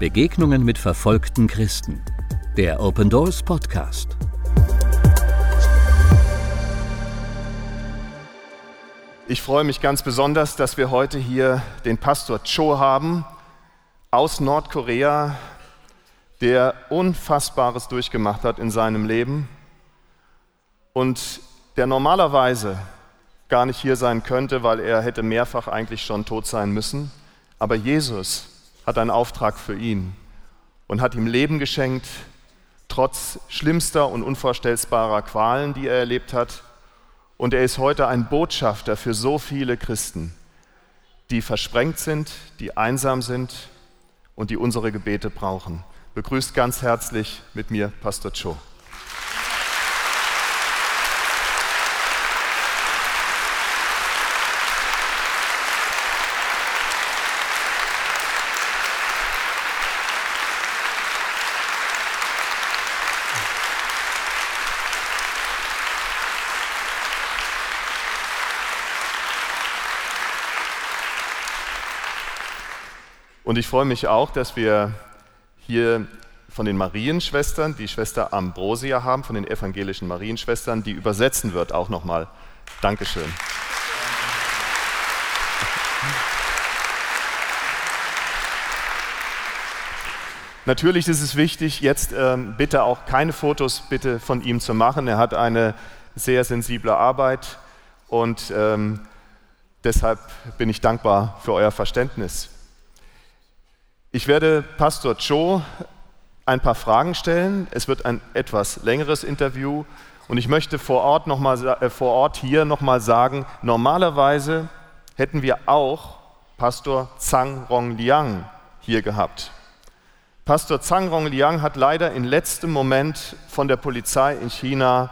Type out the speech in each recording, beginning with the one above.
Begegnungen mit verfolgten Christen. Der Open Doors Podcast. Ich freue mich ganz besonders, dass wir heute hier den Pastor Cho haben aus Nordkorea, der Unfassbares durchgemacht hat in seinem Leben und der normalerweise gar nicht hier sein könnte, weil er hätte mehrfach eigentlich schon tot sein müssen. Aber Jesus hat einen Auftrag für ihn und hat ihm Leben geschenkt, trotz schlimmster und unvorstellbarer Qualen, die er erlebt hat. Und er ist heute ein Botschafter für so viele Christen, die versprengt sind, die einsam sind und die unsere Gebete brauchen. Begrüßt ganz herzlich mit mir Pastor Cho. Und ich freue mich auch, dass wir hier von den Marienschwestern die Schwester Ambrosia haben, von den evangelischen Marienschwestern, die übersetzen wird auch nochmal. Dankeschön. Natürlich ist es wichtig, jetzt ähm, bitte auch keine Fotos bitte von ihm zu machen. Er hat eine sehr sensible Arbeit und ähm, deshalb bin ich dankbar für euer Verständnis. Ich werde Pastor Cho ein paar Fragen stellen. Es wird ein etwas längeres Interview und ich möchte vor Ort, noch mal, äh, vor Ort hier nochmal sagen, normalerweise hätten wir auch Pastor Zhang Rongliang hier gehabt. Pastor Zhang Rongliang hat leider im letzten Moment von der Polizei in China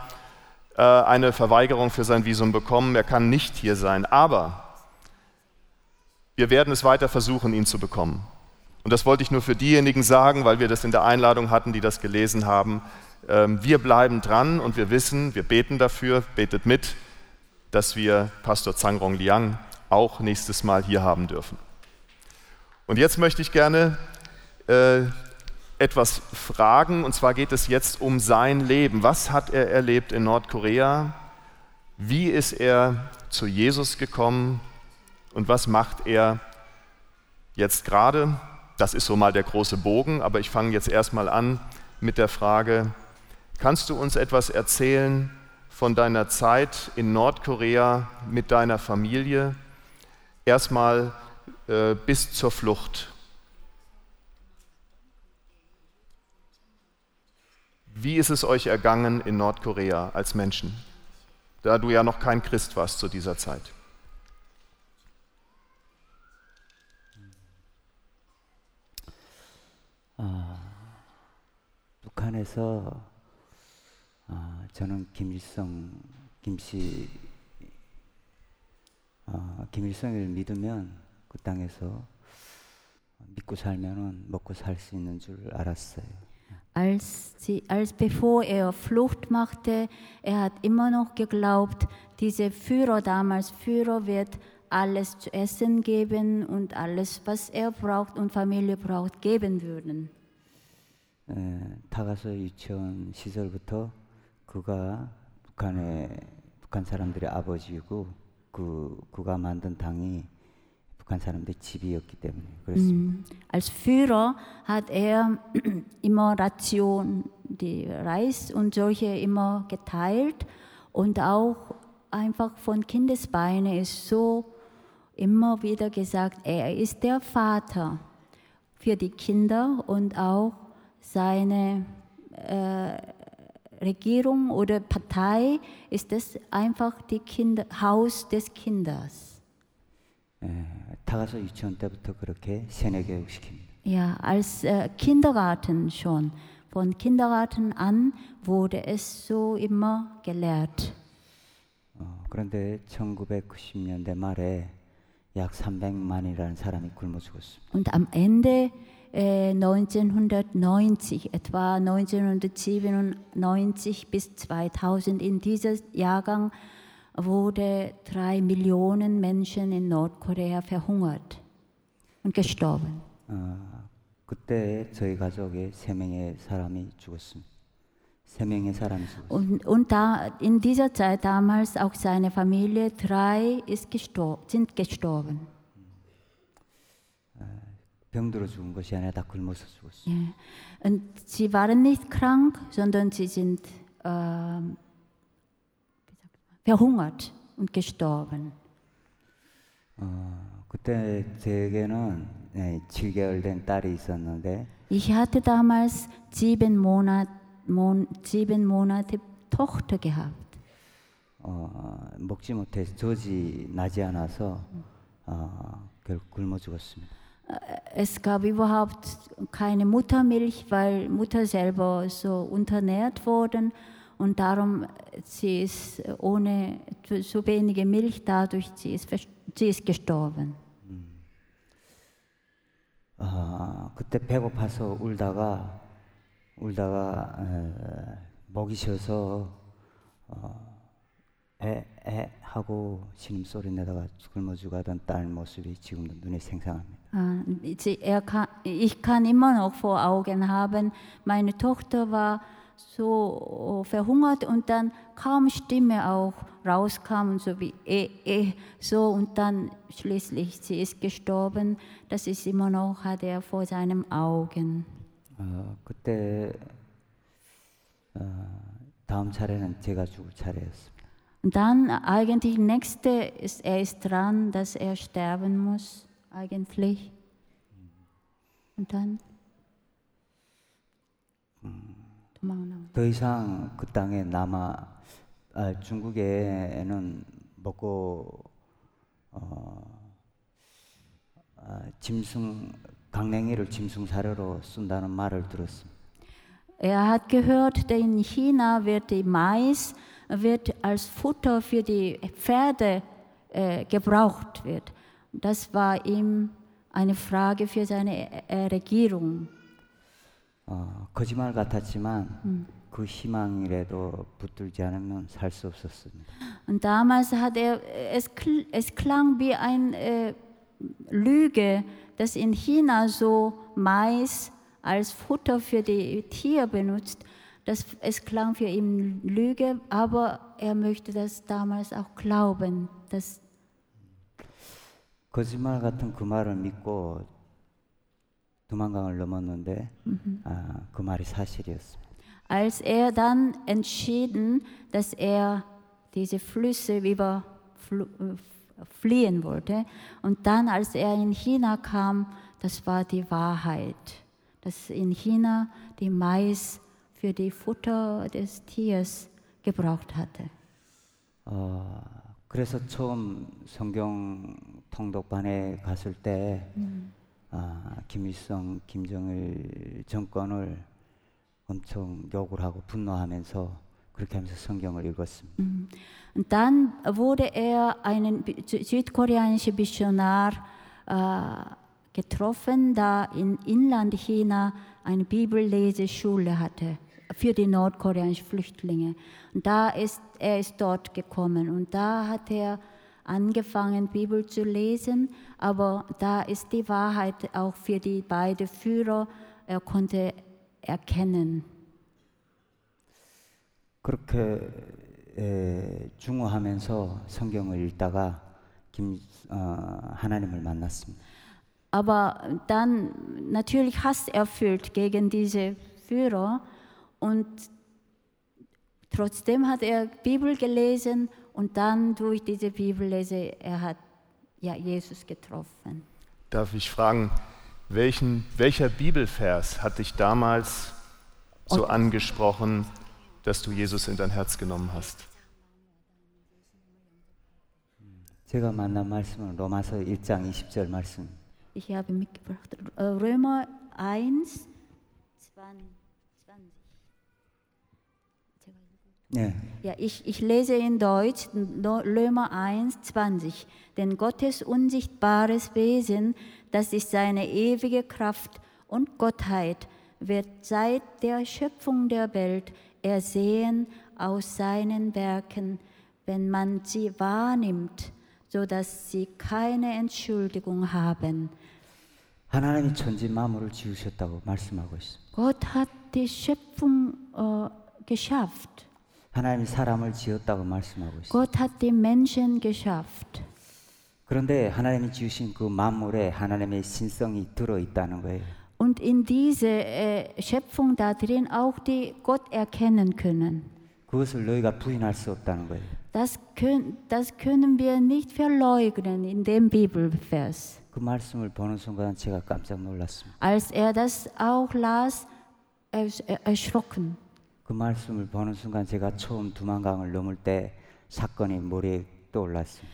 äh, eine Verweigerung für sein Visum bekommen. Er kann nicht hier sein, aber wir werden es weiter versuchen, ihn zu bekommen. Und das wollte ich nur für diejenigen sagen, weil wir das in der Einladung hatten, die das gelesen haben. Ähm, wir bleiben dran und wir wissen, wir beten dafür, betet mit, dass wir Pastor Zhang Rong Liang auch nächstes Mal hier haben dürfen. Und jetzt möchte ich gerne äh, etwas fragen, und zwar geht es jetzt um sein Leben. Was hat er erlebt in Nordkorea? Wie ist er zu Jesus gekommen? Und was macht er jetzt gerade? Das ist so mal der große Bogen, aber ich fange jetzt erstmal an mit der Frage, kannst du uns etwas erzählen von deiner Zeit in Nordkorea mit deiner Familie? Erstmal äh, bis zur Flucht. Wie ist es euch ergangen in Nordkorea als Menschen, da du ja noch kein Christ warst zu dieser Zeit? 어, 북한에서 어, 저는 김일성 김씨 어, 김일성을 믿으면 그 땅에서 믿고 살면은 먹고 살 수 있는 줄 알았어요. Als, sie, als bevor er Flucht machte, er hat immer noch geglaubt, dieser Führer damals, Führer wird alles zu essen geben und alles, was er braucht und Familie braucht, geben würden. 에, 타가서 유치원 시절부터 그가 북한의 북한 사람들의 아버지이고 그 그가 만든 당이 북한 사람들의 집이었기 때문에 그렇습니다. Mm. Als Führer hat er immer Ration, die Reis und solche immer geteilt und auch einfach von Kindesbeine ist so immer wieder gesagt, er ist der Vater für die Kinder und auch seine äh, Regierung oder Partei ist es einfach das Kinder, Haus des Kindes. 에, 타가서 유치원 때부터 그렇게 세뇌 교육 시킵니다. Ja, als äh, Kindergarten schon. Von Kindergarten an wurde es so immer gelehrt. 어, 그런데 1990년대 말에 약 300만이라는 사람이 굶어 죽었습니다. Und am Ende äh, 1990, etwa 1997 bis 2000, in diesem Jahrgang wurde drei Millionen Menschen in Nordkorea verhungert und gestorben. 어, 그때 저희 가족에 세 명의 사람이 죽었습니다. 세 명의 사람이 죽었습니다. Und, und da, in dieser Zeit damals auch seine Familie, drei ist gestor sind gestorben. Ja. Und sie waren nicht krank, sondern sie sind äh, verhungert und gestorben. Ich hatte damals sieben Monate Mon sieben Monate Tochter gehabt. 어, 먹지 못해서 젖이 나지 않아서 어, 결국 굶어 죽었습니다. Es gab überhaupt keine Muttermilch, weil Mutter selber so unternährt wurden und darum sie ist ohne so wenige Milch dadurch sie ist, vers- sie ist gestorben. 아, 그때 배고파서 울다가 울다가 에, 목이 쉬어서 어, 에, 에 하고 신음소리 내다가 굶어 죽어던 딸 모습이 지금도 눈에 생생합니다. Ah, sie- Er kann, ich kann immer noch vor Augen haben, meine Tochter war so verhungert und dann kaum Stimme auch rauskam, so wie eh, eh, so und dann schließlich sie ist gestorben. Das ist immer noch, hat er vor seinen Augen. 어, 그때 어, 다음 차례는 제가 죽을 차례였습니다. Und dann eigentlich nächste ist, er ist dran, dass er sterben muss, eigentlich. Und dann? 도망 더 이상 그 땅에 남아 아, 중국에는 먹고 어, 아, 짐승 강냉이를 짐승 사료로 쓴다는 말을 들었습니다. Er hat gehört, in China wird die Mais wird als Futter für die Pferde äh, gebraucht wird. Das war ihm eine Frage für seine äh, Regierung. 어, 거짓말 같았지만 그 희망이라도 붙들지 않으면 살 수 없었습니다. Und damals hat er, es, kl- es klang wie eine äh, Lüge, dass in China so Mais als Futter für die Tiere benutzt. Das, es klang für ihn Lüge, aber er möchte das damals auch glauben. Dass, 거짓말 같은 그 말을 믿고 두만강을 넘었는데 아, 그 말이 사실이었습니다. als er dann entschieden, dass er diese Flüsse über fl- äh, fliehen wollte, und dann, als er in China kam, das war die Wahrheit, dass in China die Mais für die Futter des Tiers gebraucht hatte. 어, 그래서 처음 성경 통독반에 갔을 때 아, 김일성, 김정일 정권을 엄청 욕을 하고 분노하면서 그렇게 하면서 성경을 읽었습니다. Und dann wurde er einen bi- sü- südkoreanischen Missionar äh, getroffen, da in Inland China eine Bibelleseschule hatte für die nordkoreanischen Flüchtlinge. Und da ist er ist dort gekommen und da hat er angefangen Bibel zu lesen, aber da ist die Wahrheit auch für die beiden Führer, er konnte erkennen. 그렇게 에, 중후하면서 성경을 읽다가 김, 어, 하나님을 만났습니다. Aber dann natürlich hasserfüllt gegen diese Führer und trotzdem hat er Bibel gelesen und dann durch diese Bibellese er hat ja Jesus getroffen. Darf ich fragen, welchen, welcher Bibelvers hat dich damals so angesprochen, dass du Jesus in dein Herz genommen hast? 제가 만난 말씀은 로마서 1장 20절 말씀. Ich habe mitgebracht äh, Römer 1 20. 네. Ja, ich, ich lese in Deutsch No- Römer 1, 20. Denn Gottes unsichtbares Wesen, das ist seine ewige Kraft und Gottheit, wird seit der Schöpfung der Welt ersehen aus seinen Werken, wenn man sie wahrnimmt, so dass sie keine Entschuldigung haben. 하나님이 천지 만물을 지으셨다고 말씀하고 있습니다. Gott hat die Schöpfung äh, geschafft. 하나님이 사람을 지었다고 말씀하고 있습니다. Gott hat die Menschen geschafft. 그런데 하나님이 지으신 그 만물에 하나님의 신성이 들어 있다는 거예요. Und in diese äh, Schöpfung da drin auch die Gott erkennen können. 그것을 너희가 부인할 수 없다는 거예요. Das, können, das können wir nicht verleugnen in dem Bibelvers. 그 말씀을 보는 순간 제가 깜짝 놀랐습니다. Als er das auch las, ersch- erschrocken. 그 말씀을 보는 순간 제가 처음 두만강을 넘을 때 사건이 머리에 떠올랐습니다.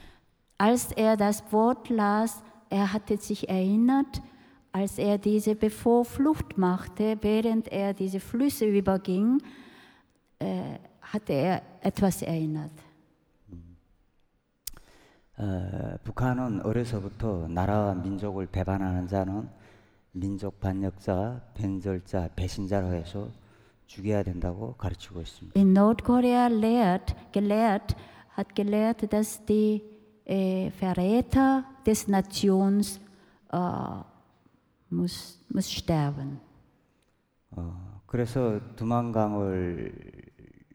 Als er das Wort las, er hatte sich erinnert, als er diese Bevorflucht machte, während er diese Flüsse überging, äh, hatte er etwas erinnert. 어, 북한은 어려서부터 나라와 민족을 배반하는 자는 민족 반역자, 변절자, 배신자로 해서 죽여야 된다고 가르치고 있습니다. In Nordkorea lehrt, gelehrt, hat gelehrt, dass die äh, Verräter des Nations äh, muss, muss sterben. 어, 그래서 두만강을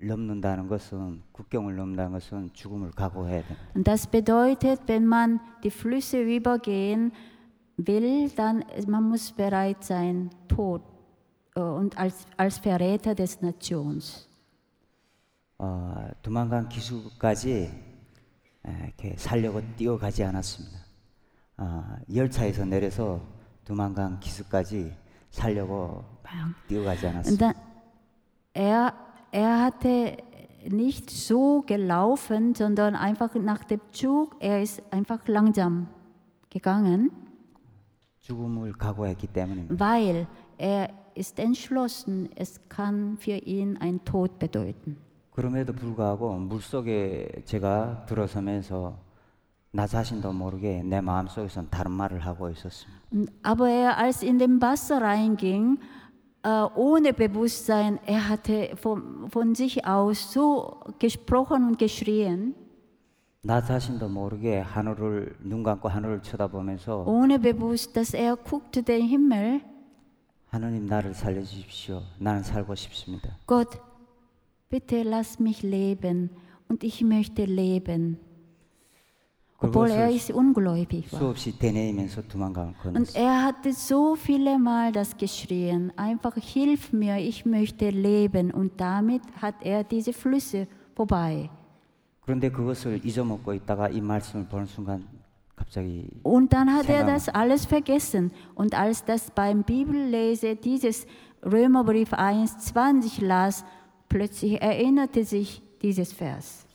넘는다는 것은 국경을 넘는다는 것은 죽음을 각오해야 됩니다. Und das bedeutet, wenn man die Flüsse übergehen will, dann man muss bereit sein, tot äh, und als, als Verräter des Nations. 어, 두만강 기수까지 에, 이렇게 살려고 뛰어가지 않았습니다. 어, 열차에서 내려서 두만강 기수까지 살려고 막 뛰어가지 dann, er, er hatte nicht so gelaufen, sondern einfach nach dem Zug, er ist einfach langsam gegangen, 죽음을 각오했기 때문입니다. weil er ist entschlossen, es kann für ihn ein Tod bedeuten. 그럼에도 불구하고 물속에 제가 들어서면서 나 자신도 모르게 내 마음속에선 다른 말을 하고 있었습니다. Und- Aber er, als in den Wasser reinging, äh, ohne Bewusstsein, er hatte von, von sich aus so gesprochen und geschrien, 나 자신도 모르게 하늘을 눈 감고 하늘을 쳐다보면서 ohne bewusst, dass er guckte den Himmel, 하느님 나를 살려주십시오. 나는 살고 싶습니다. Gott, bitte lass mich leben und ich möchte leben. Obwohl er ist ungläubig war. 수없이 되뇌이면서 두만강을 Und 건넜어요. er hatte so viele Mal das geschrien, einfach hilf mir, ich möchte leben. Und damit hat er diese Flüsse vorbei. 그런데 그것을 잊어먹고 있다가 이 말씀을 보는 순간 갑자기 Und dann hat er Selber. das alles vergessen. Und als das beim Bibellese dieses Römerbrief 1,20 las, plötzlich erinnerte sich dieses Vers.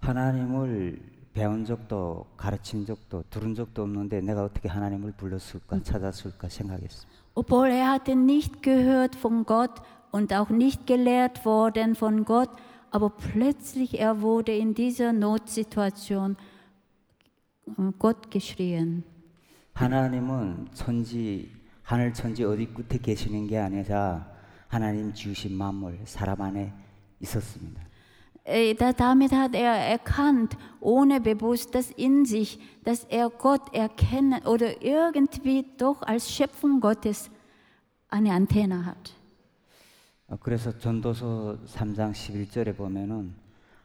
하나님을 배운 적도 가르친 적도 들은 적도 없는데 내가 어떻게 하나님을 불렀을까 찾았을까 생각했습니다. Obwohl er hatte nicht gehört von Gott und auch nicht gelehrt worden von Gott, aber plötzlich er wurde in dieser Notsituation äh, Gott geschrien. 하나님은 천지 하늘 천지 어디 끝에 계시는 게 아니라 하나님 지으신 만물 사람 안에 있었습니다. Äh, da- Damit hat er erkannt, ohne bewusst, dass in sich, dass er Gott erkennen oder irgendwie doch als Schöpfung Gottes eine Antenne hat. 어, 그래서 전도서 3장 11절에 보면은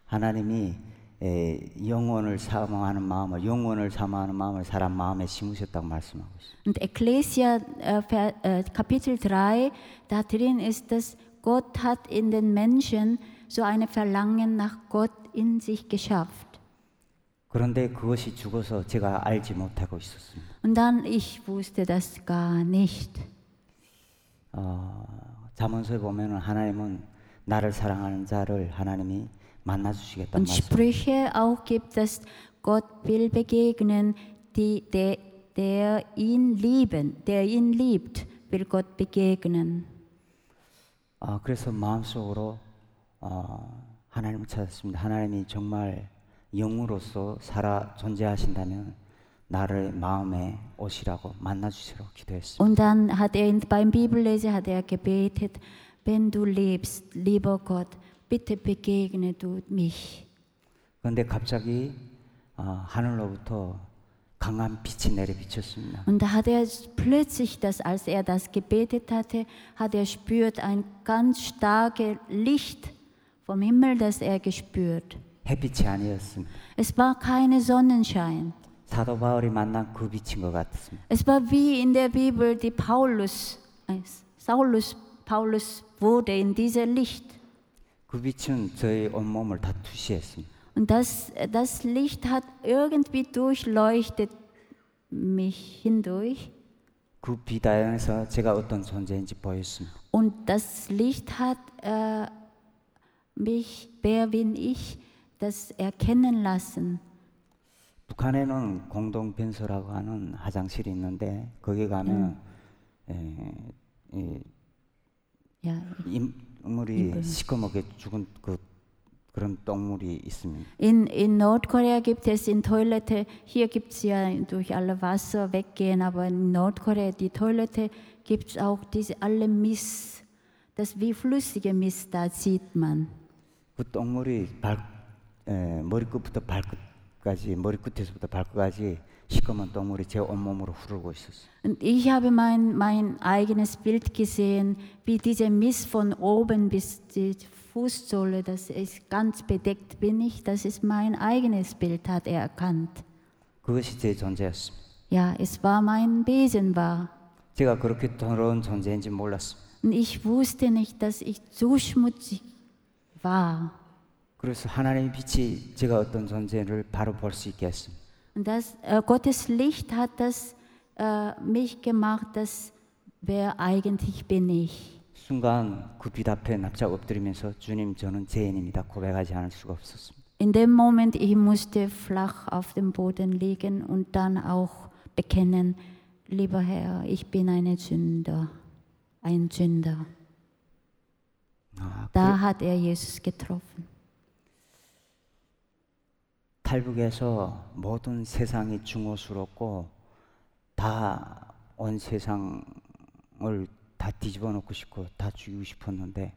하나님이 에, 영혼을 사모하는 마음을 영혼을 사모하는 마음을 사람 마음에 심으셨다고 말씀하고 있어요. Und Ecclesia äh, Ver- äh, Kapitel 3, da drin ist, dass Gott hat in den Menschen so eine Verlangen nach Gott in sich geschafft. 그런데 그것이 죽어서 제가 알지 못하고 있었습니다. Und dann, ich wusste das gar nicht. 어, 잠언서에 보면은 하나님은 나를 사랑하는 자를 하나님이 만나 주시겠다는 Und 말씀. Sprüche auch gibt es, Gott will begegnen, die, der, der ihn lieben, der ihn liebt, will Gott begegnen. 아, 그래서 마음속으로 어, 하나님을 찾았습니다. 하나님이 정말 영으로서 살아 존재하신다면 나를 마음에 오시라고 만나 주시라고 기도했습니다. Und dann hat er beim Bibellese hat er gebetet, wenn du lebst, lieber Gott, bitte begegne du mich. 그런데 갑자기 어, 하늘로부터 강한 빛이 내려 비쳤습니다. Und da hat er plötzlich, das, als er das gebetet hatte, hat er spürt ein ganz starkes Licht vom Himmel, das er gespürt. 햇빛이 아니었습니다. Es war keine Sonnenschein. 사도 바울이 만난 그 빛인 것 같습니다. Es war wie in der Bibel, die Paulus, äh, Saulus, Paulus wurde in dieser Licht. 그 빛은 저의 온몸을 다 투시했습니다. Und das, das Licht hat irgendwie durchleuchtet mich hindurch. 그 빛 안에서 제가 어떤 존재인지 보였습니다. Und das Licht hat äh, mich, wer bin ich, das erkennen lassen. 북한에는 공동변소라고 하는 화장실이 있는데 거기 가면 에, 이 Ja, 인물이 시커멓게 죽은 그 그런 똥물이 있습니다. In, in Nordkorea gibt es in Toilette, hier gibt es ja durch alle Wasser weggehen, aber in Nordkorea, die Toilette, gibt es auch diese alle Mist, das wie flüssige Mist, da sieht man. 그 똥물이 발 에, 머리끝부터 발끝까지 머리끝에서부터 발끝까지 시커먼 똥물이 제 온몸으로 흐르고 있었어요. Und ich habe mein, mein eigenes Bild gesehen, wie dieser Mist von oben bis die Fußsohle, das ist ganz bedeckt bin ich, das ist mein eigenes Bild, hat er erkannt. 그것이 제 존재였습니다. Ja, es war mein Wesen war. 제가 그렇게 더러운 존재인지 몰랐습니다. Und ich wusste nicht, dass ich so schmutzig war. 그래서 하나님의 빛이 제가 어떤 존재를 바로 볼 수 있게 했습니다. Und das, äh, Gottes Licht hat das äh, mich gemacht, dass wer eigentlich bin ich. 순간 그 빛 앞에 납작 엎드리면서 주님 저는 죄인입니다 고백하지 않을 수가 없었습니다. In dem Moment, ich musste flach auf dem Boden liegen und dann auch bekennen, lieber Herr, ich bin eine Sünder, ein Sünder. 아, Da hat er Jesus getroffen. 탈북에서 모든 세상이 중호스럽고 다 온 세상을 다 뒤집어 놓고 싶고 다 죽이고 싶었는데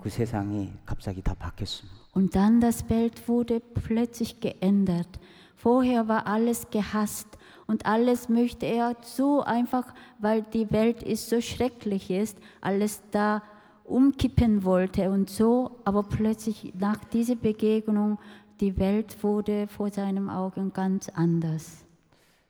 그 세상이 갑자기 다 바뀌었습니다. Und dann das Bild wurde plötzlich geändert. Vorher war alles gehasst und alles möchte er so einfach, weil die Welt ist so schrecklich ist, alles da umkippen wollte und so, aber plötzlich nach dieser Begegnung die Welt wurde vor seinen Augen ganz anders.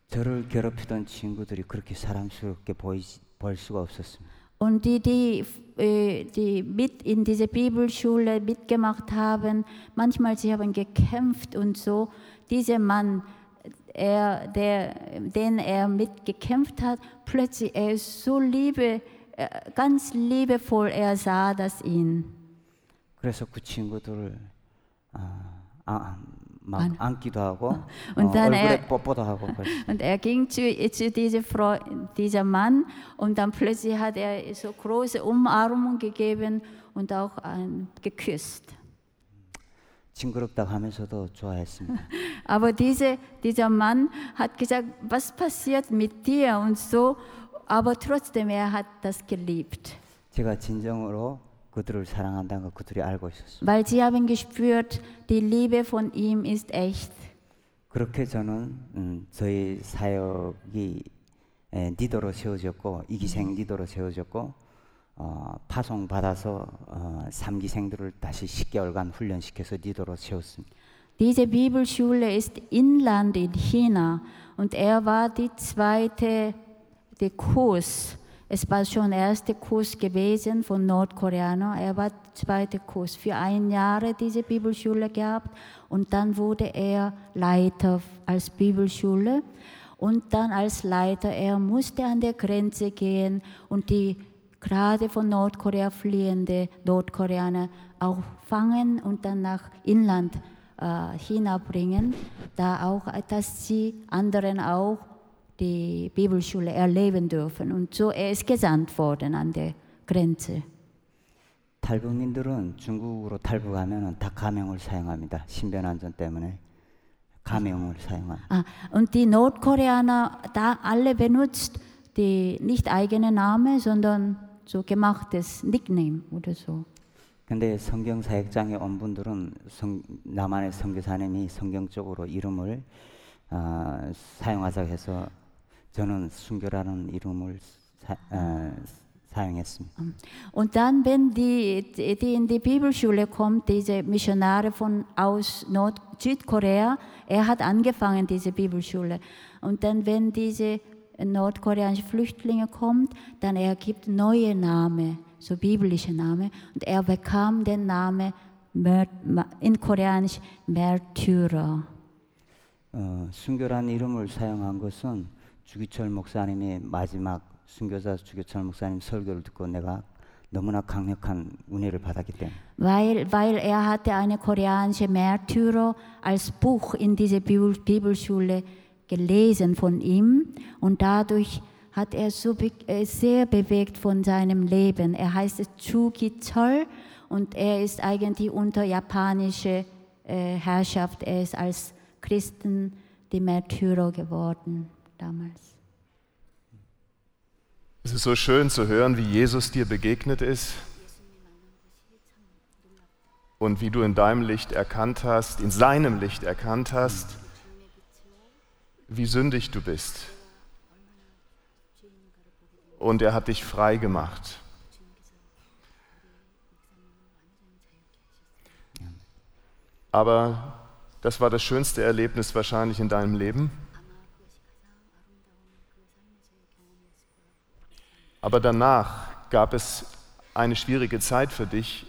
저를 괴롭히던 친구들이 그렇게 사람스럽게 보이, 보일 수가 없었습니다. Und die, die, äh, die mit in diese Bibelschule mitgemacht haben, manchmal sie haben gekämpft und so. Dieser Mann, er, der, den er mitgekämpft hat, plötzlich er ist so liebe, äh, ganz liebevoll. Er sah das ihn. 그래서 그 친구들을 아, 아, 막 안- 안기도 하고 Und 어, dann 얼굴에 er- 뽀뽀도 하고 그랬어요. Und er ging zu, zu dieser Frau, dieser Mann und dann plötzlich hat er so große Umarmung gegeben und auch ein, geküsst. 징그럽다고 하면서도 좋아했습니다. Aber diese, dieser Mann hat gesagt, was passiert mit dir und so, aber trotzdem, er hat das geliebt. 제가 진정으로 그들을 사랑한다는 걸 그들이 알고 있었어요. Weil sie haben gespürt, die Liebe von ihm ist echt. 그렇게 저는 음, 저희 사역이 에, 리더로 세워졌고 이기생 리더로 세워졌고 어, 파송 받아서 어, 3기생들을 다시 10개월간 훈련시켜서 리더로 세웠습니다. Diese Bibelschule ist Inland in China und er war die zweite der Kurs. Es war schon der erste Kurs gewesen von Nordkoreaner. Er war der zweite Kurs. Für ein Jahr diese Bibelschule gehabt und dann wurde er Leiter als Bibelschule. Und dann als Leiter, er musste an der Grenze gehen und die gerade von Nordkorea fliehende Nordkoreaner auch fangen und dann nach Inland äh, China da auch, dass sie anderen auch die Bibelschule erleben dürfen. Und so er ist gesandt worden an der Grenze. 탈북민들은 중국으로 탈북하면 다 가명을 사용합니다. 신변 안전 때문에 가명을 사용합니다. Ah, und die Nordkoreaner, da alle benutzt die nicht eigene Name, sondern so gemachtes Nickname oder so. 근데 성경 사역장에 온 분들은 성, 남한의 선교사님이 성경적으로 이름을 어, 사용하자고 해서 저는 순교라는 이름을 사, 어, 사용했습니다. Und dann, wenn die, die die in die Bibelschule kommt, diese Missionare von aus Nord Südkorea, er hat angefangen diese Bibelschule. Und dann, wenn diese nordkoreanische Flüchtlinge kommt, dann er gibt neue Namen, so biblische Namen. Und er bekam den Namen Mär- Ma- in Koreanisch Märtyrer. 어, 순교라는 이름을 사용한 것은 주기철 목사님의 마지막 순교자 주기철 목사님 설교를 듣고 내가 너무나 강력한 은혜를 받았기 때문에 Weil, weil er hatte eine koreanische Märtyrer als Buch in dieser Bibel, Bibelschule gelesen von ihm und dadurch hat er so be äh, sehr bewegt von seinem Leben. Er heißt Chu Ki-chol und er ist eigentlich unter japanischer äh, Herrschaft. Er ist als Christen die Märtyrer geworden damals. Es ist so schön zu hören, wie Jesus dir begegnet ist und wie du in deinem Licht erkannt hast, in seinem Licht erkannt hast, wie sündig du bist. Und er hat dich frei gemacht. Aber das war das schönste Erlebnis wahrscheinlich in deinem Leben. Aber danach gab es eine schwierige Zeit für dich.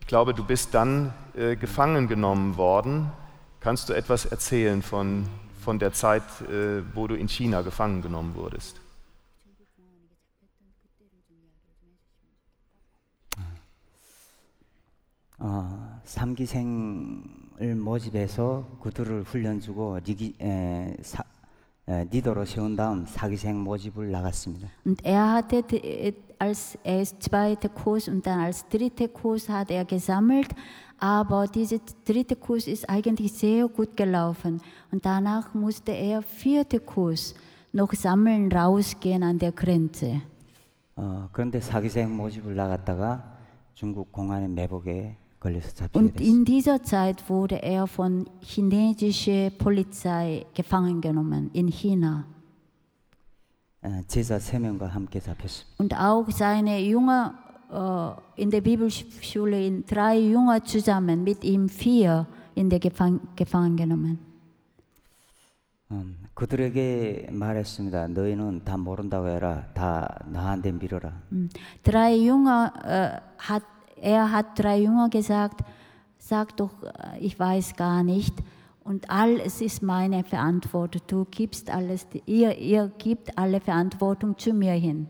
Ich glaube, du bist dann äh, gefangen genommen worden. Kannst du etwas erzählen von, von der Zeit, äh, wo du in China gefangen genommen wurdest? 어, 삼기생을 모집해서 그들을 훈련 주고 리기, 에, 사, 에, 리더로 세운 다음 사기생 모집을 나갔습니다. Und er hatte äh, als erst zweite Kurs und dann als dritte Kurs hat er gesammelt, aber dieser dritte Kurs ist eigentlich sehr gut gelaufen und danach musste er vierte Kurs noch sammeln rausgehen an der Grenze. 어, 그런데 사기생 모집을 나갔다가 중국 공안의 매복에 Und 됐습니다. in dieser Zeit wurde er von chinesischer Polizei gefangen genommen in China. 어, 제자 세 명과 함께 잡혔습니다. Und auch seine Jünger äh, in der Bibelschule, in drei Jünger zusammen, mit ihm vier in der Gefang gefangen genommen. 음, 그들에게 말했습니다. 너희는 다 모른다고 해라. 다 나한테 밀어라. Mm. Drei Jünger äh, hat, er hat drei Jünger gesagt, sag doch, äh, ich weiß gar nicht. Und alles ist meine Verantwortung. Du gibst alles, ihr, ihr gibt alle Verantwortung zu mir hin.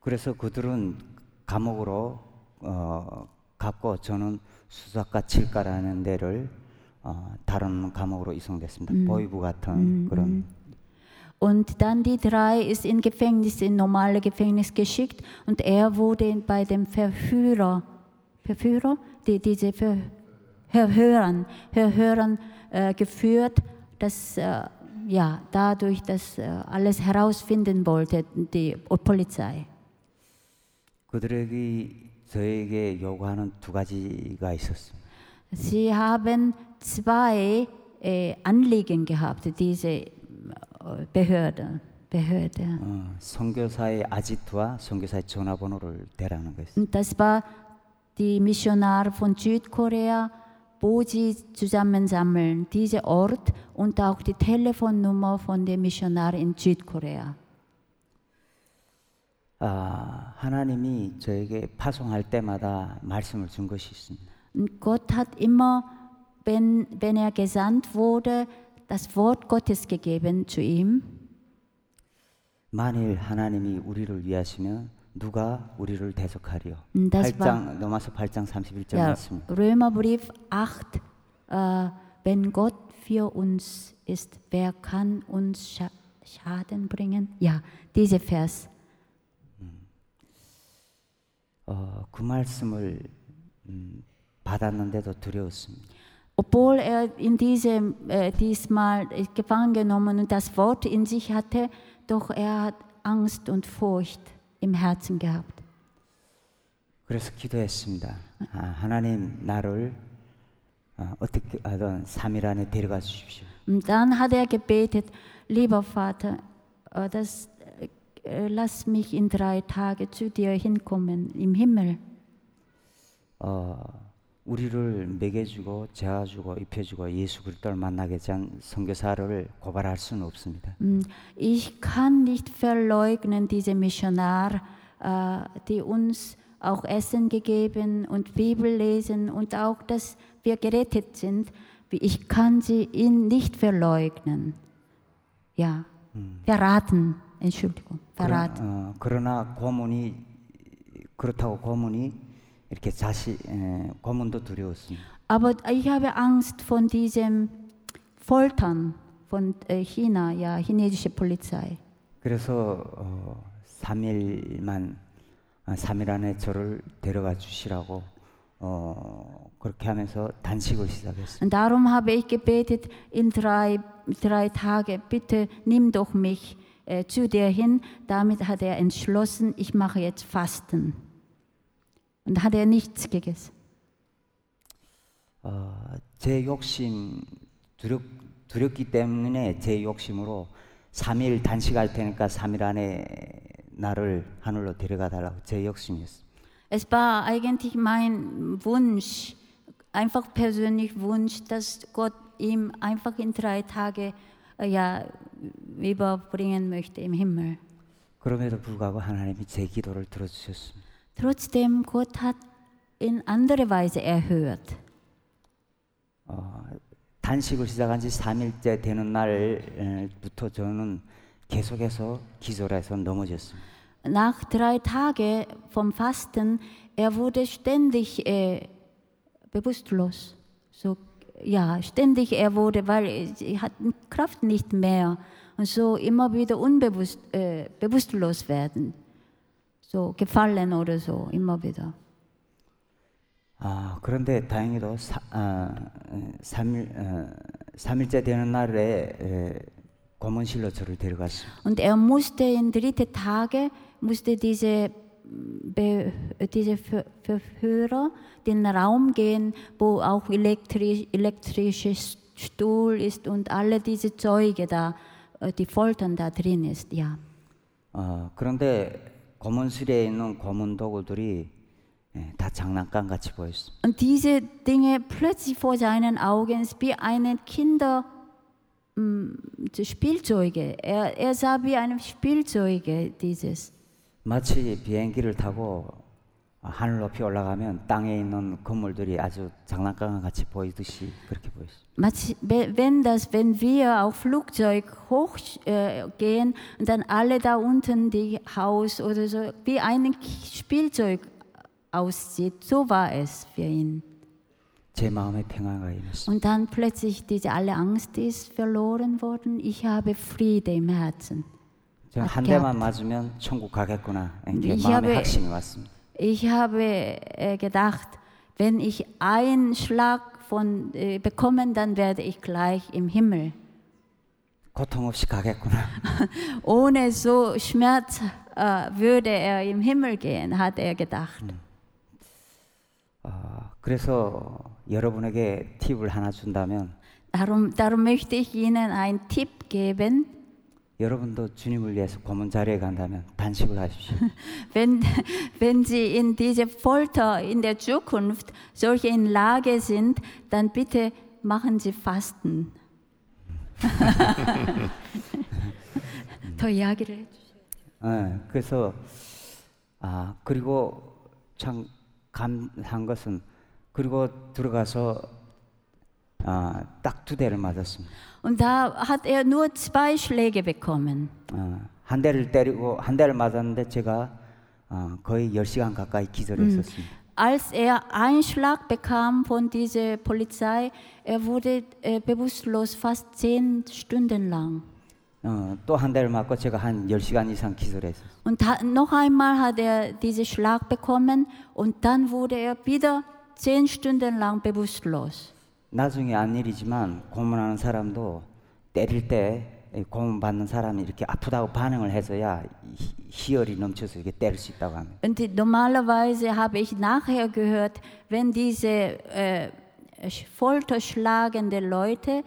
그래서 그들은 감옥으로 어, 갔고 저는 수사과 칠과라는 데를 어, 다른 감옥으로 이송됐습니다. 보이부 같은 그런 Und dann die drei ist in Gefängnis, in normale Gefängnis geschickt und er wurde bei dem Verführer, Verführer, die, diese Ver, Verhörern, Verhörern äh, geführt, dass äh, ja dadurch, dass äh, alles herausfinden wollte, die Polizei. 그들에게 저에게 요구하는 두 가지가 있었습니다. Sie haben zwei äh, Anliegen gehabt, diese äh, Behörde. 어, 선교사의 아지트와 선교사의 전화번호를 대라는 거였어요. Das war die Missionare von Südkorea, wo sie zusammensammeln, dieser Ort und auch die Telefonnummer von den Missionaren in Südkorea. 아, 하나님이 저에게 파송할 때마다 말씀을 준 것이 있습니다. Gott hat immer, wenn, wenn er gesandt wurde, das Wort Gottes gegeben zu ihm. 만일 하나님이 우리를 위하시면 누가 우리를 대적하리요? 음, das 8장 로마서 8장 31절 Ja, 말씀. Römerbrief 8, äh, wenn Gott für uns ist, wer kann uns scha Schaden bringen? Ja, dieser Vers. 어, 그 말씀을 음, 받았는데도 두려웠습니다. Obwohl er in diesem, äh, diesmal gefangen genommen und das Wort in sich hatte, doch er hat Angst und Furcht im Herzen gehabt. 그래서 기도했습니다. 아, 하나님 나를 어, 어떻게 하든 3일 안에 데려가 주십시오. Und dann hat er gebetet, lieber Vater, äh, das, äh, lass mich in drei Tagen zu dir hinkommen im Himmel. 어, 우리를 먹여주고 재워주고 입혀주고 예수 그리스도를 만나게 한 선교사를 고발할 수는 없습니다. Mm, Ich kann nicht verleugnen diese Missionar, äh, die uns auch Essen gegeben und Bibel lesen und auch, dass wir gerettet sind. Ich kann sie ihn nicht verleugnen. Ja, verraten. Entschuldigung, 그러나, verraten. 어, 그러나 고문이 그렇다고 고문이 이렇게 자시 에, 고문도 두려웠습니다. Aber ich habe Angst von diesem Foltern von äh, China, ja, chinesische Polizei. 그래서 어, 3일만 어, 3일 안에 저를 데려가 주시라고 어, 그렇게 하면서 단식을 시작했습니다. Und darum habe ich gebetet, in drei, drei Tage, bitte nimm doch mich äh, zu dir hin. Damit hat er entschlossen, ich mache jetzt Fasten. Und hat er nichts gegessen. 어, 제 욕심 두렵, 두렵기 때문에 제 욕심으로 3일 단식할 테니까 3일 안에 나를 하늘로 데려가 달라고 제 욕심이었습니다. Es war eigentlich mein Wunsch, einfach persönlich Wunsch, dass Gott ihm einfach in drei Tage äh, ja, überbringen möchte im Himmel. 그럼에도 불구하고 하나님이 제 기도를 들어주셨습니다. Trotzdem, Gott hat in andere Weise erhört. 어, 단식을 시작한 지 3일째 되는 날부터 저는 계속해서 기도를 해서 넘어졌습니다. Nach drei Tagen vom Fasten, er wurde ständig äh, bewusstlos. So, ja, ständig er wurde, weil er hat Kraft nicht mehr und so immer wieder unbewusst, äh, bewusstlos werden. So gefallen oder so, immer wieder. 아, 그런데 다행히도 사, 아, 3일, 어, 3일째 되는 날에 에, 고문실로 저를 데려갔습니다. Und er musste in dritte Tage, musste diese, Be diese Ver Verhörer den Raum gehen, wo auch elektrisch, elektrisches Stuhl ist und alle diese Zeuge da, äh, die Foltern da drin ist, ja. 어, 그런데 고문실에 있는 고문 도구들이 예, 다 장난감 같이 보였습니다. Und diese Dinge plötzlich vor seinen Augen wie eine Kinder mm, Spielzeuge. Er, er sah wie eine Spielzeuge dieses. 마치 비행기를 타고 하늘 높이 올라가면 땅에 있는 건물들이 아주 장난감 같이 보이듯이 그렇게 we- Wenn, das, wenn wir auf Flugzeug hochgehen äh, gehen und dann alle da unten die Haus oder so wie ein Spielzeug aussieht, so war es für ihn. 제 마음에 평화가 임했습니다. Und dann plötzlich diese alle Angst ist verloren worden. Ich habe Friede im Herzen. 한. 대만 맞으면 천국 가겠구나 이렇게 마음에 확신이 왔습니다. Ich habe äh, gedacht, wenn ich einen Schlag von, äh, bekomme, dann werde ich gleich im Himmel. 고통 없이 가겠구나. Ohne so Schmerz äh, würde er im Himmel gehen, hat er gedacht. 어, 그래서 여러분에게 팁을 하나 준다면 Darum, darum möchte ich Ihnen einen Tipp geben. 여러분도 주님을 위해서 고문 자리에 간다면 단식을 하십시오. Wenn, wenn Sie in diese Folter in der Zukunft solche in Lage sind, dann bitte machen Sie Fasten. 더 이야기를 해주세요. 예, 그래서 아 그리고 참 감사한 것은 그리고 들어가서 아, 딱 두 대를 맞았습니다. Und da hat er nur zwei Schläge bekommen. 어, 한 대를 때리고 한 대를 맞았는데 제가 어, 거의 10시간 가까이 기절했었습니다. Als er einen Schlag bekam von dieser Polizei, er wurde äh, bewusstlos fast zehn Stunden lang. 어, 또 한 대를 맞고 제가 한 10시간 이상 기절했어요. Und ha- noch einmal hat er diesen Schlag bekommen und dann wurde er wieder zehn Stunden lang bewusstlos. 나중에 안 일이지만 고문하는 사람도 때릴 때이 고문 받는 사람이 이렇게 아프다고 반응을 해서야 희- 희열이 넘쳐서 이렇게 때릴 수 있다고 합니다. Und die- normalerweise habe ich nachher gehört, wenn diese äh, folterschlagende Leute,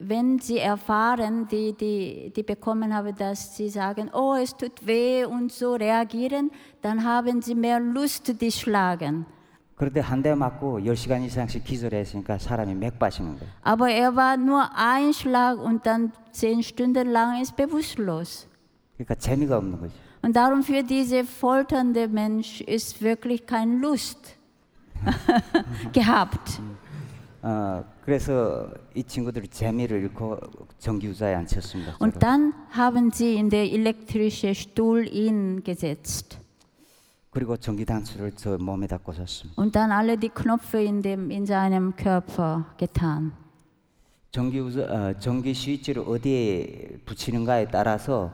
wenn sie erfahren, die, die, die bekommen haben, dass sie sagen, oh, es tut weh und so reagieren, dann haben sie mehr Lust, die schlagen. 그런데 한 대 맞고 10시간 이상씩 기절했으니까 사람이 맥 빠지는 거예요. Aber er war nur ein Schlag und dann zehn Stunden lang ist bewusstlos. 그러니까 재미가 없는 거죠. Und darum für diese folternde Mensch ist wirklich keine Lust gehabt. 어, 그래서 이 친구들이 재미를 잃고 전기유자에 앉혔습니다. Und dann haben sie in der elektrische Stuhl ihn gesetzt. 그리고 전기 단추를 저 몸에다 꽂았습니다. Und dann alle die Knöpfe in, dem, in seinem Körper getan. 전기 우자, 어, 전기 스위치를 어디에 붙이는가에 따라서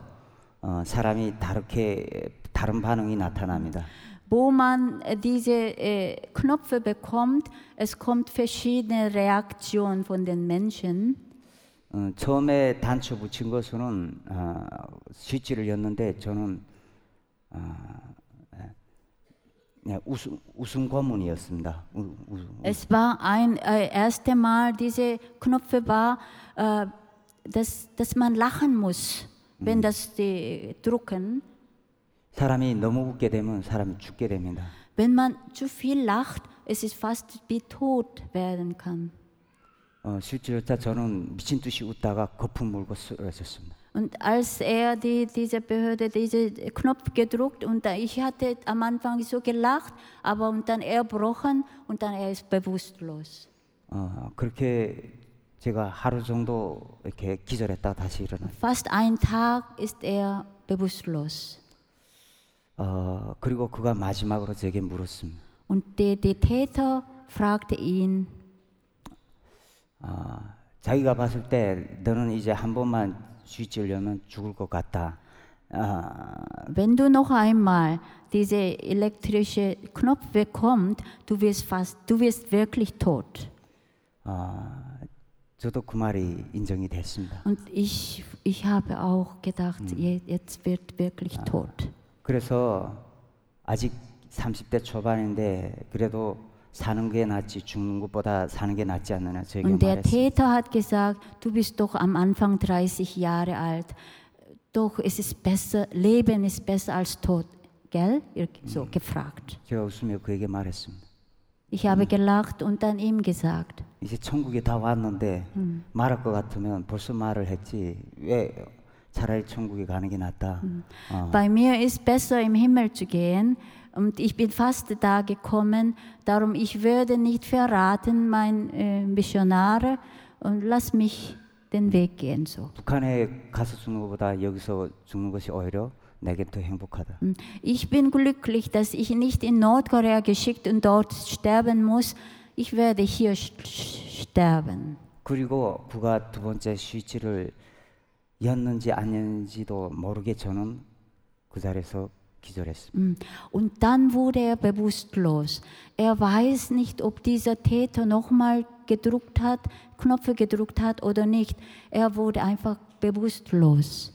어, 사람이 다르게 다른 반응이 나타납니다. Wo man äh, diese äh, Knöpfe bekommt, es kommt verschiedene Reaktionen von den Menschen. 어, 처음에 단추 붙인 것은 어, 스위치를 였는데 저는 어, 예, 그냥 웃음, 웃음 고문이었습니다. 우, 우, Es war ein äh, erste Mal, diese Knöpfe war, äh, dass, dass man lachen muss, wenn das die drucken. 사람이 너무 웃게 되면 사람이 죽게 됩니다. Wenn man zu viel lacht, es ist fast wie tot werden kann. 어, 실제로 저는 미친 듯이 웃다가 거품 물고 쓰러졌습니다. Und als er die, diese Behörde diese Knopf gedruckt und ich hatte am Anfang so gelacht, aber und dann erbrochen und dann er ist bewusstlos. 어, 그렇게 제가 하루 정도 이렇게 기절했다가 다시 일어나. Fast einen Tag ist er bewusstlos. 어, 그리고 그가 마지막으로 제게 물었습니다. Und der, der Täter fragte ihn, 어, 자기가 봤을 때 너는 이제 한 번만 스위치려면 죽을 것 같다. 어, wenn du noch einmal diese elektrische Knopf bekommst, du wirst fast, du wirst wirklich tot. 어, 저도 그 말이 인정이 됐습니다. Und ich, ich habe auch gedacht, je- jetzt wird wirklich tot. 그래서 아직 30대 초반인데 그래도 사는 게 낫지 죽는 것보다 사는 게 낫지 않느냐 저에게 Und der. Täter hat gesagt, du bist doch am Anfang 30 Jahre alt. Doch es ist besser, Leben ist besser als Tod. Gell? So gefragt. 제가 웃으며 그에게 말했습니다. Ich habe gelacht und dann ihm gesagt, 이제 천국에 다 왔는데 말할 것 같으면 벌써 말을 했지 왜 차라리 천국에 가는 게 낫다. 어, bei mir ist besser im Himmel zu gehen und ich bin fast da gekommen, darum ich würde nicht verraten, mein äh, Missionare, und lass mich den Weg gehen so. 북한에 가서 죽는 것보다 여기서 죽는 것이 오히려 내게 더 행복하다. Ich bin glücklich, dass ich nicht in Nordkorea geschickt und dort sterben muss. Ich werde hier sch- sch- sterben. 그리고 그가 두 번째 스위치를 였는지 아니었는지도 모르게 저는 그 자리에서 기절했습니다. Mm. Und dann wurde er bewusstlos. Er weiß nicht, ob dieser Täter nochmal gedruckt hat, Knöpfe gedruckt hat oder nicht. Er wurde einfach bewusstlos.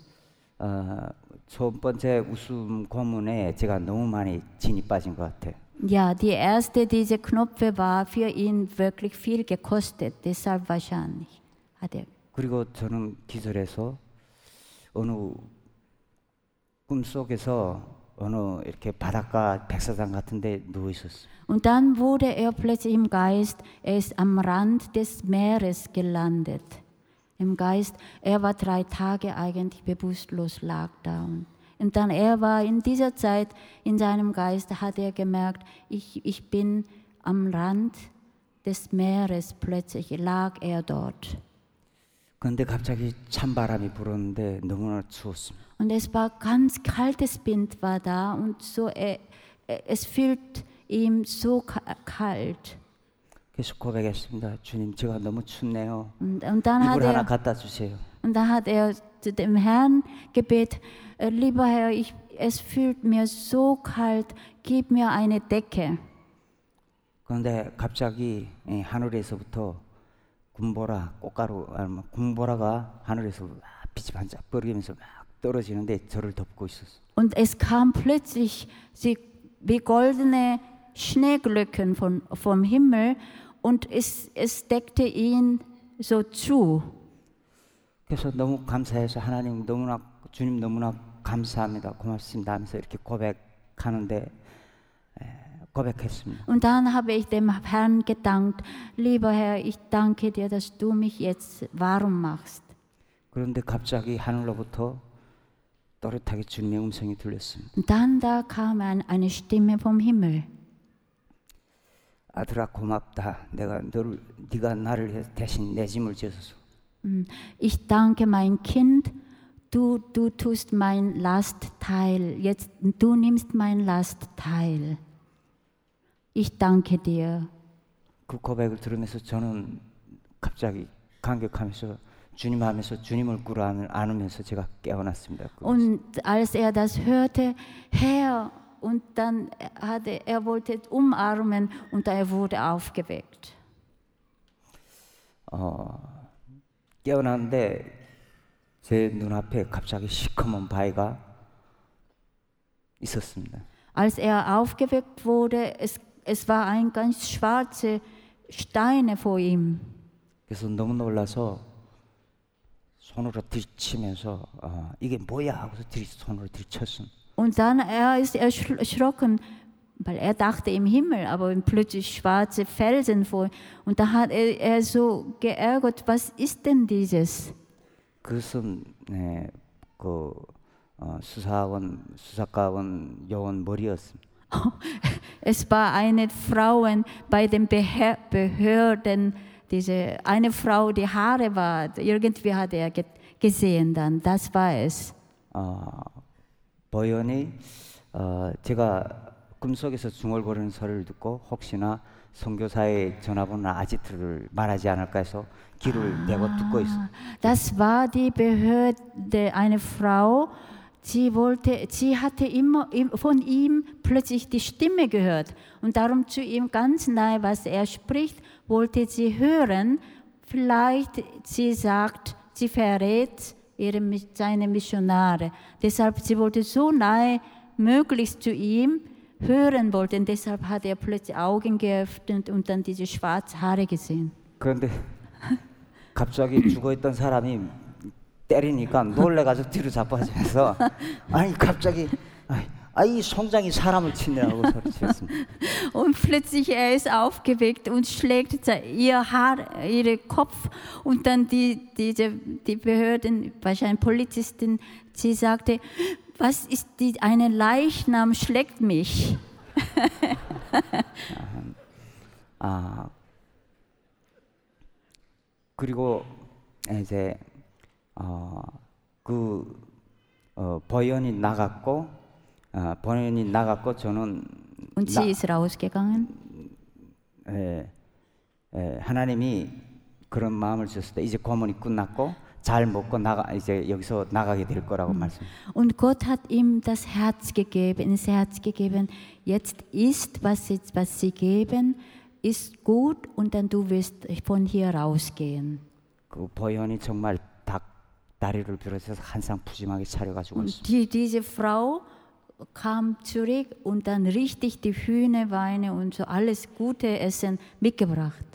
어, 첫 번째 웃음 고문에 제가 너무 많이 진이 빠진 것 같아요. Ja, die erste, diese Knöpfe war für ihn wirklich viel gekostet. Deshalb wahrscheinlich hat er. 그리고 저는 기절해서 어느 꿈속에서 어느 이렇게 바닷가 백사장 같은데 누워 있었어요. Und dann wurde er plötzlich im Geist, er ist am Rand des Meeres gelandet. Im Geist, er war drei Tage eigentlich bewusstlos, lag da. Und, und dann er war in dieser Zeit, in seinem Geist hat er gemerkt, ich, ich bin am Rand des Meeres, plötzlich lag er dort. 그런데 갑자기 찬 바람이 불었는데 너무나 추웠습니다. Und es war ganz kaltes Wind war da und so, er, er- es fühlt ihm so ka- kalt. 계속 고백했습니다. 주님, 제가 너무 춥네요. Und, und dann hat 이불 하나 er 갖다 주세요. Und da hat er zu dem Herrn gebet, "Äh, lieber Herr, ich, es fühlt mir so kalt, gib mir eine Decke. 그런데 갑자기 이 하늘에서부터 군보라, 꽃가루, 아니면 군보라가 하늘에서 막 빛이 반짝거리면서 막 떨어지는데 저를 덮고 있었어요. Und es kam plötzlich sie, wie goldene Schneeglöcken von, vom Himmel und es, es deckte ihn so zu. 그래서 너무 감사해서 하나님 너무나 주님 너무나 감사합니다. 고맙습니다 하면서 이렇게 고백하는데 에, 고백했습니다. Und dann habe ich dem Herrn gedankt, lieber Herr, ich danke dir, dass du mich jetzt warm machst. 그런데 갑자기 하늘로부터 또렷하게 주님의 음성이 들렸습니다. Und dann da kam ein, eine Stimme vom Himmel. 아들아 고맙다. 내가 너를 네가 나를 위해서 대신 내 짐을 져서 Mm, Ich danke mein Kind, du, du tust mein Lastteil, jetzt du nimmst mein Lastteil. Danke dir. 그 고백을 들으면서 저는 갑자기 감격하면서 주님 하면서 주님을 안을- 안으면서 제가 깨어났습니다. 그 Und als er das hörte, Herr, und dann hatte er wollte umarmen und er wurde aufgeweckt. 깨어났는데 제 눈앞에 갑자기 시커먼 바위가 있었습니다. Als er aufgeweckt wurde, es, es war ein ganz schwarze Steine vor ihm. 그래서 너무 놀라서 손으로 들이치면서 어, 이게 뭐야 하고서 들이 손으로 들이쳤습니다. Und dann er ist erschro- erschrocken, weil er dachte im Himmel, aber plötzlich schwarze Felsen vor. Und da hat er, er so geärgert, was ist denn dieses? 그것은 네, 그 어, 수사원 수사과원 요원 머리였습니다. Es war eine Frau bei den Behörden, diese, eine Frau, die Haare war, irgendwie hat er ge gesehen dann, das war es. 어, 보현이 어, 제가 꿈속에서 중얼거리는 소리를 듣고 혹시나 선교사의 전화번호 아지트를 말하지 않을까 해서 귀를 대고 듣고 있어. Das war die Behörde, eine Frau, sie, wollte, sie hatte immer im- von ihm plötzlich die Stimme gehört und darum zu ihm ganz nahe, was er spricht, wollte sie hören. Vielleicht sie sagt, sie verrät ihre, Mi- seine Missionare. Deshalb sie wollte so nahe möglichst zu ihm hören wollte und deshalb hat er plötzlich Augen geöffnet und dann diese schwarzen Haare gesehen. 그런데 갑자기 죽어있던 사람이 때리니까 놀래가지고 뒤로 자빠지면서 아니 갑자기 아이, 아이 송장이 사람을 치느라고 소리쳤습니다. Und plötzlich er ist aufgeweckt und schlägt se- ihr Haar, ihren Kopf und dann die, diese, die Behörden, wahrscheinlich Polizistin, sie sagte, was ist die, eine Leichnam schlägt mich. 아 그리고 이제 어 그 어, 버연이 나갔고 어, 버연이 나갔고 저는 Und 나- sie ist rausgegangen. 예, 예, 하나님이 그런 마음을 주셨을 때 이제 고문이 끝났고 잘 먹고 나가 이제 여기서 나가게 될 거라고 말씀. Und Gott hat ihm das Herz gegeben, ins Herz gegeben. Jetzt ist, was, jetzt, was sie geben, ist gut und dann du wirst von hier rausgehen. 그 버연이 정말 닭 다리를 비롯해서 한상 푸짐하게 차려가지고 Und die, diese Frau kam zurück und dann richtig die Hühnerweine und so alles gute Essen mitgebracht.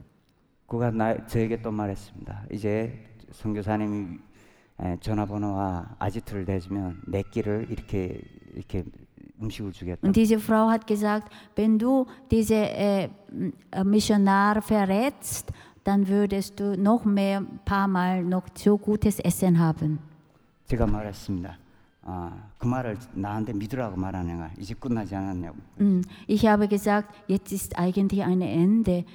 그가 나, 저에게 또 말했습니다. 이제 선교사님이 에, 전화번호와 아지트를 대주면 내 끼를 이렇게 이렇게 음식을 주겠다. Und diese Frau hat gesagt, wenn du diese äh, äh, Missionar verrätst, dann würdest du noch mehr, ein paar Mal noch so gutes Essen haben. 제가 말했습니다. 아, 그 말을 나한테 믿으라고 말하네가 이제 끝나지 않았냐고. Mm, Ich habe gesagt, jetzt ist eigentlich ein Ende.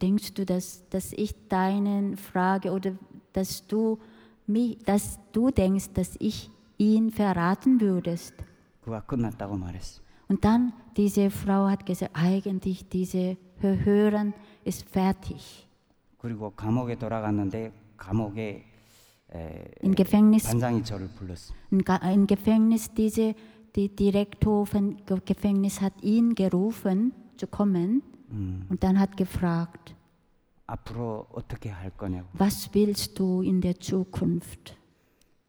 Denkst du, dass, dass ich deinen frage oder dass du, mich, dass du denkst, dass ich ihn verraten würdest? 그가 끝났다고 말했어. Und dann, diese Frau hat gesagt, eigentlich diese Hören ist fertig. 그리고 감옥에 돌아갔는데 감옥에 에, Im Gefängnis, 반장이 저를 Ga- im Gefängnis diese, die Direktor von Ge- Gefängnis hat ihn gerufen zu kommen und dann hat gefragt, 앞으로 어떻게 할 거냐고. was willst du in der Zukunft?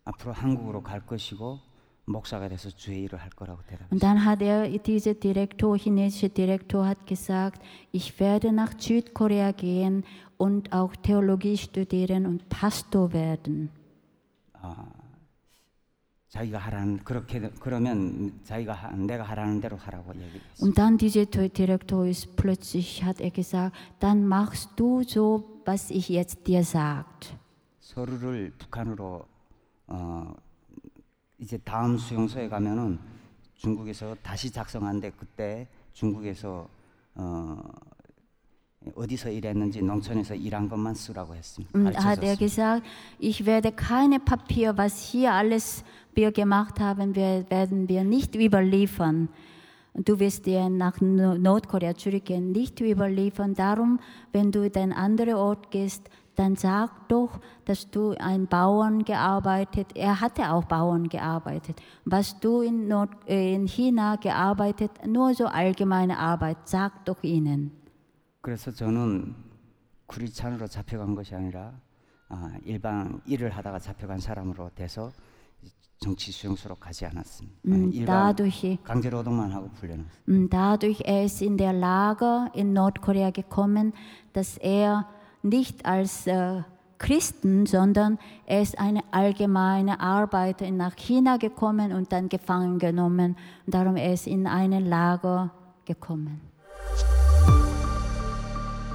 앞으로 한국으로 갈 것이고 목사가 돼서 주의 일을 할 거라고 Und 대답했어요. dann hat er, dieser Direktor, chinesische Direktor, hat gesagt, ich werde nach Südkorea gehen und auch Theologie studieren und Pastor werden. 자기가 하라는 그렇게 그러면 자기가 하- 내가 하라는 대로 하라고 얘기했어요. Und dann dieser Direktor ist plötzlich, hat er gesagt, dann machst du so, was ich jetzt dir sagt. 서류를 북한으로 어 이제 다음 수용소에 가면은 중국에서 다시 작성한데 그때 중국에서 어 어디서 일했는지 농촌에서 일한 것만 쓰라고 했습니다. Und hat er 가르쳐줬습니다. gesagt, ich werde keine Papier, was hier alles wir gemacht haben, wir, werden wir nicht überliefern. Und du wirst dir nach No- Nordkorea zurückgehen, nicht überliefern. Darum, wenn du in einen anderen Ort gehst, dann sag doch, dass du ein Bauern gearbeitet, er hatte auch Bauern gearbeitet. Was du in, Nord, äh, in China gearbeitet, nur so allgemeine Arbeit, sag doch ihnen. 그래서 저는 구리찬으로 잡혀간 것이 아니라 아, 일반 일을 하다가 잡혀간 사람으로 돼서 정치 수용소로 가지 않았습니다. 아, 음, dadurch 강제노동만 하고 풀려났어요. Und Dadurch er ist in der Lager in Nordkorea gekommen, dass er nicht als äh, Christen, sondern er ist eine allgemeine Arbeiter nach China gekommen und dann gefangen genommen. Und darum er ist in ein Lager gekommen.